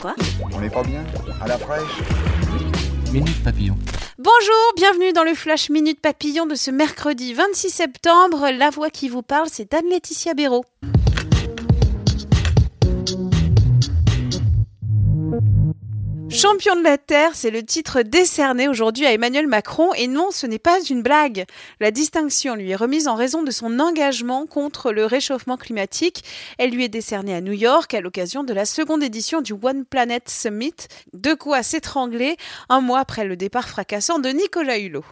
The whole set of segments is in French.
Quoi On n'est pas bien À la fraîche Minute Papillon. Bonjour, bienvenue dans le Flash Minute Papillon de ce mercredi 26 septembre. La voix qui vous parle, c'est Anne-Laetitia Béraud. Champion de la Terre, c'est le titre décerné aujourd'hui à Emmanuel Macron et non, ce n'est pas une blague. La distinction lui est remise en raison de son engagement contre le réchauffement climatique. Elle lui est décernée à New York à l'occasion de la seconde édition du One Planet Summit. De quoi s'étrangler un mois après le départ fracassant de Nicolas Hulot.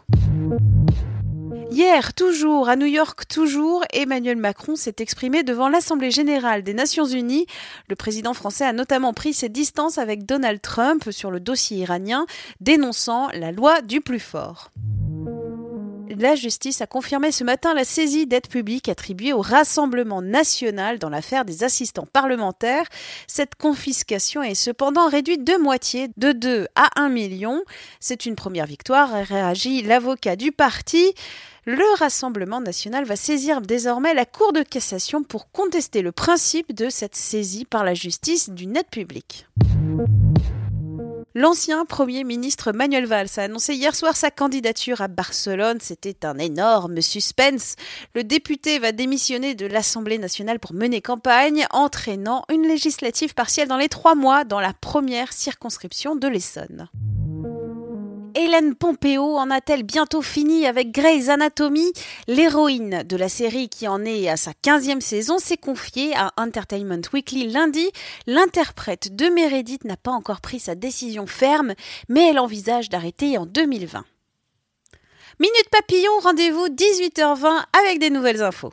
Hier, toujours, à New York, toujours, Emmanuel Macron s'est exprimé devant l'Assemblée générale des Nations unies. Le président français a notamment pris ses distances avec Donald Trump sur le dossier iranien, dénonçant la loi du plus fort. La justice a confirmé ce matin la saisie d'aide publique attribuée au Rassemblement national dans l'affaire des assistants parlementaires. Cette confiscation est cependant réduite de moitié, de 2 à 1 million. C'est une première victoire, a réagi l'avocat du parti. Le Rassemblement national va saisir désormais la Cour de cassation pour contester le principe de cette saisie par la justice d'une aide publique. L'ancien Premier ministre Manuel Valls a annoncé hier soir sa candidature à Barcelone. C'était un énorme suspense. Le député va démissionner de l'Assemblée nationale pour mener campagne, entraînant une législative partielle dans les trois mois dans la première circonscription de l'Essonne. Hélène Pompeo en a-t-elle bientôt fini avec Grey's Anatomy? L'héroïne de la série qui en est à sa 15e saison s'est confiée à Entertainment Weekly lundi. L'interprète de Meredith n'a pas encore pris sa décision ferme, mais elle envisage d'arrêter en 2020. Minute Papillon, rendez-vous 18h20 avec des nouvelles infos.